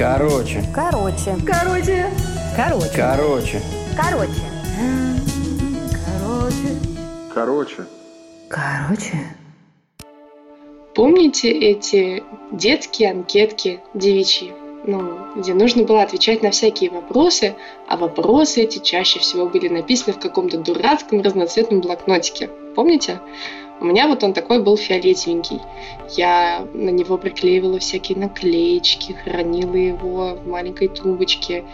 Короче. Короче. Короче. Короче. Короче. Короче. Короче. Короче. Короче. Помните эти детские анкетки девичьи? Ну, где нужно было отвечать на всякие вопросы, а вопросы эти чаще всего были написаны в каком-то дурацком разноцветном блокнотике. Помните? У меня вот он такой был фиолетовенький. Я на него приклеивала всякие наклеечки, хранила его в маленькой тумбочке,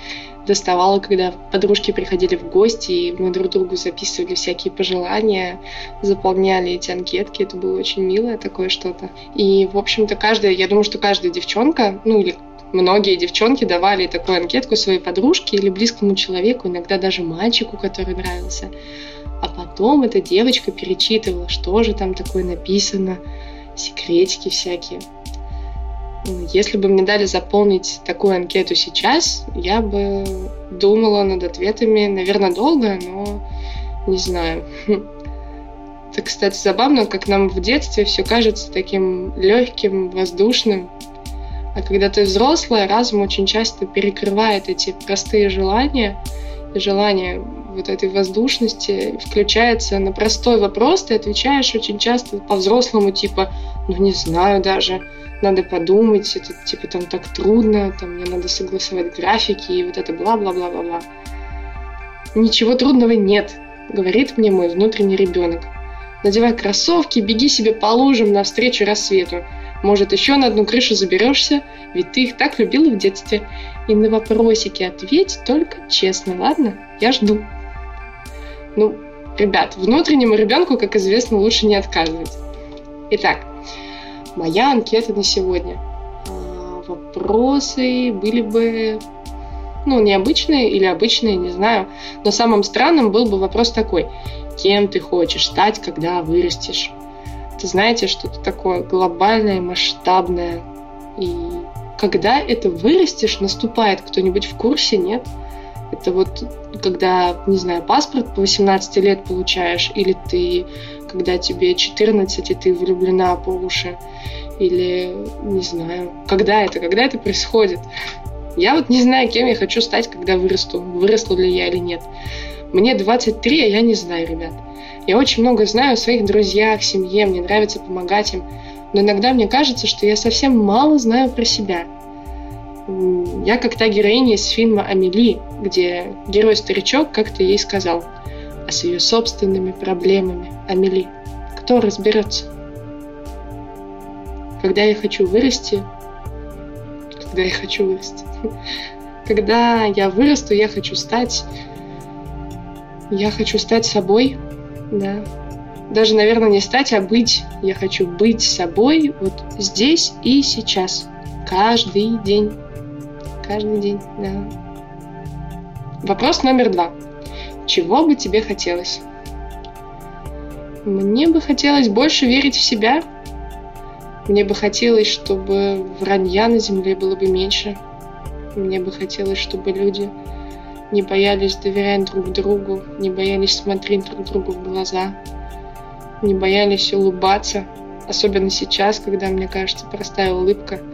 доставала, когда подружки приходили в гости, и мы друг другу записывали всякие пожелания, заполняли эти анкетки. Это было очень милое такое что-то. И, в общем-то, каждая, я думаю, что каждая девчонка, ну или многие девчонки давали такую анкетку своей подружке или близкому человеку, иногда даже мальчику, который нравился. А потом эта девочка перечитывала, что же там такое написано, секретики всякие. Если бы мне дали заполнить такую анкету сейчас, я бы думала над ответами, наверное, долго, но не знаю. Это, кстати, забавно, как нам в детстве все кажется таким легким, воздушным. А когда ты взрослая, разум очень часто перекрывает эти простые желания. И желание вот этой воздушности включается на простой вопрос, ты отвечаешь очень часто по-взрослому, типа, ну не знаю даже, надо подумать, это типа там так трудно, там мне надо согласовать графики и вот это бла-бла-бла-бла-бла. Ничего трудного нет, говорит мне мой внутренний ребенок. Надевай кроссовки, беги себе по лужам навстречу рассвету. Может, еще на одну крышу заберешься, ведь ты их так любила в детстве. И на вопросики ответь только честно, ладно? Я жду. Ну, ребят, внутреннему ребенку, как известно, лучше не отказывать. Итак, моя анкета на сегодня. А, вопросы были бы, ну, необычные или обычные, не знаю. Но самым странным был бы вопрос такой. Кем ты хочешь стать, когда вырастешь? Это, знаете, что-то такое глобальное, масштабное. И когда это вырастешь, наступает кто-нибудь в курсе, нет? Это вот когда, не знаю, паспорт по 18 лет получаешь, или ты, когда тебе 14, и ты влюблена по уши, или, не знаю, когда это, когда это происходит. Я вот не знаю, кем я хочу стать, когда вырасту, выросла ли я или нет. Мне 23, а я не знаю, ребят. Я очень много знаю о своих друзьях, семье, мне нравится помогать им, но иногда мне кажется, что я совсем мало знаю про себя. Я как та героиня из фильма «Амели», где герой-старичок как-то ей сказал, а с ее собственными проблемами, Амели, кто разберется? Когда я хочу вырасти, когда я хочу вырасти, когда я вырасту, я хочу стать, я хочу стать собой, да, даже, наверное, не стать, а быть. Я хочу быть собой вот здесь и сейчас, каждый день каждый день, да. Вопрос номер два. Чего бы тебе хотелось? Мне бы хотелось больше верить в себя. Мне бы хотелось, чтобы вранья на земле было бы меньше. Мне бы хотелось, чтобы люди не боялись доверять друг другу, не боялись смотреть друг другу в глаза, не боялись улыбаться, особенно сейчас, когда, мне кажется, простая улыбка –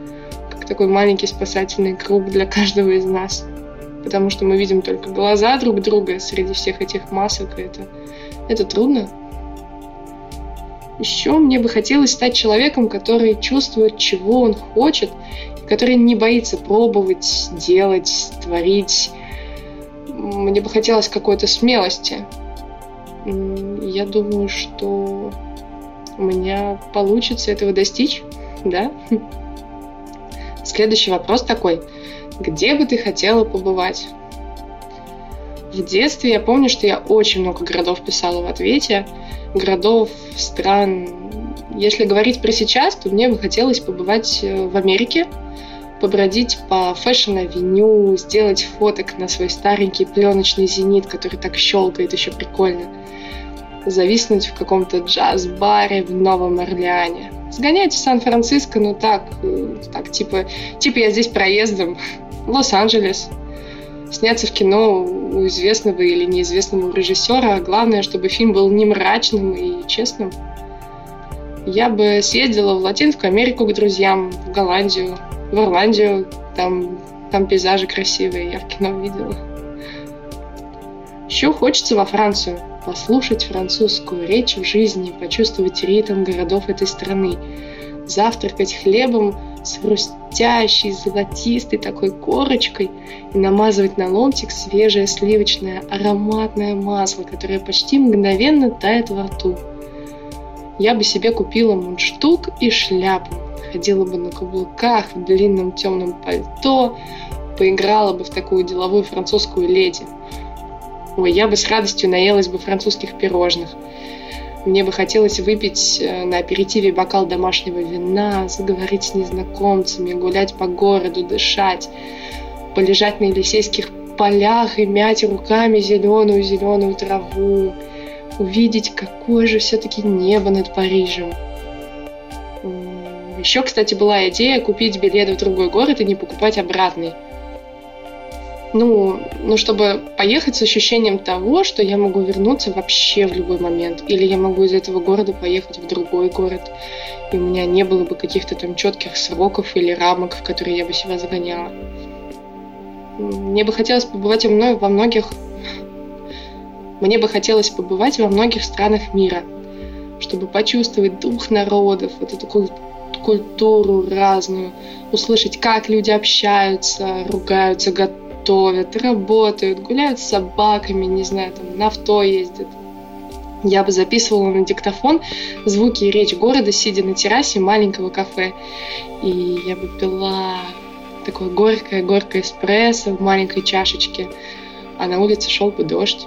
такой маленький спасательный круг для каждого из нас. Потому что мы видим только глаза друг друга среди всех этих масок, и это, это трудно. Еще мне бы хотелось стать человеком, который чувствует, чего он хочет, который не боится пробовать, делать, творить. Мне бы хотелось какой-то смелости. Я думаю, что у меня получится этого достичь, да? Следующий вопрос такой. Где бы ты хотела побывать? В детстве я помню, что я очень много городов писала в ответе. Городов, стран. Если говорить про сейчас, то мне бы хотелось побывать э, в Америке, побродить по Fashion Avenue, сделать фоток на свой старенький пленочный зенит, который так щелкает, еще прикольно. Зависнуть в каком-то джаз-баре в Новом Орлеане сгонять в Сан-Франциско, ну так, э, так, типа, типа я здесь проездом, Лос-Анджелес, сняться в кино у известного или неизвестного режиссера, а главное, чтобы фильм был не мрачным и честным. Я бы съездила в Латинскую Америку к друзьям, в Голландию, в Ирландию, там Там пейзажи красивые, я в кино видела. Еще хочется во Францию послушать французскую речь в жизни, почувствовать ритм городов этой страны, завтракать хлебом с хрустящей, золотистой такой корочкой и намазывать на ломтик свежее сливочное ароматное масло, которое почти мгновенно тает во рту. Я бы себе купила мундштук и шляпу, ходила бы на каблуках, в длинном темном пальто, поиграла бы в такую деловую французскую леди. Ой, я бы с радостью наелась бы французских пирожных. Мне бы хотелось выпить э, на аперитиве бокал домашнего вина, заговорить с незнакомцами, гулять по городу, дышать, полежать на Елисейских полях и мять руками зеленую-зеленую траву, увидеть, какое же все-таки небо над Парижем. Еще, кстати, была идея купить билет в другой город и не покупать обратный ну, ну, чтобы поехать с ощущением того, что я могу вернуться вообще в любой момент. Или я могу из этого города поехать в другой город, и у меня не было бы каких-то там четких сроков или рамок, в которые я бы себя загоняла. Мне бы хотелось побывать во многих... Мне бы хотелось побывать во многих странах мира, чтобы почувствовать дух народов, вот эту культуру разную, услышать, как люди общаются, ругаются, готовят работают, гуляют с собаками, не знаю, там на авто ездят. Я бы записывала на диктофон звуки и речь города, сидя на террасе маленького кафе. И я бы пила такое горькое-горькое эспрессо в маленькой чашечке, а на улице шел бы дождь.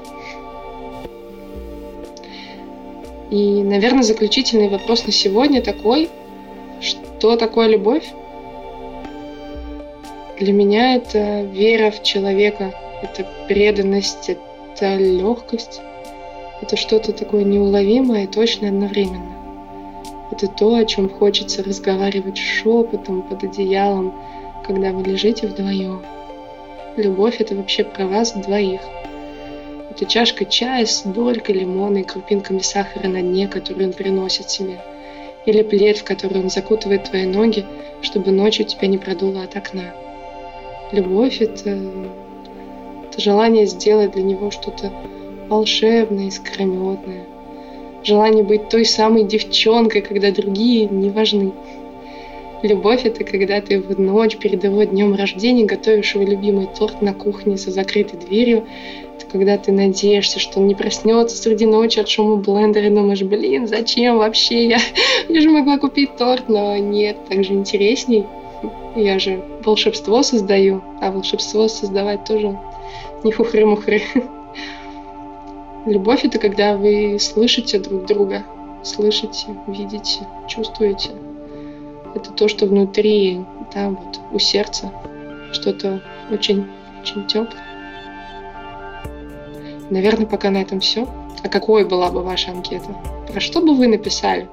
И, наверное, заключительный вопрос на сегодня такой, что такое любовь? Для меня это вера в человека, это преданность, это легкость, это что-то такое неуловимое и точно одновременно. Это то, о чем хочется разговаривать шепотом под одеялом, когда вы лежите вдвоем. Любовь — это вообще про вас двоих. Это чашка чая с долькой лимона и крупинками сахара на дне, которую он приносит себе. Или плед, в который он закутывает твои ноги, чтобы ночью тебя не продуло от окна. Любовь это, это желание сделать для него что-то волшебное, искрометное. Желание быть той самой девчонкой, когда другие не важны. Любовь — это когда ты в ночь перед его днем рождения готовишь его любимый торт на кухне за закрытой дверью. Это когда ты надеешься, что он не проснется среди ночи от шума блендера и думаешь, блин, зачем вообще я? Я же могла купить торт, но нет, так же интересней. Я же волшебство создаю, а волшебство создавать тоже не хухры-мухры. Любовь — это когда вы слышите друг друга, слышите, видите, чувствуете. Это то, что внутри, да, вот у сердца, что-то очень, очень теплое. Наверное, пока на этом все. А какой была бы ваша анкета? Про что бы вы написали?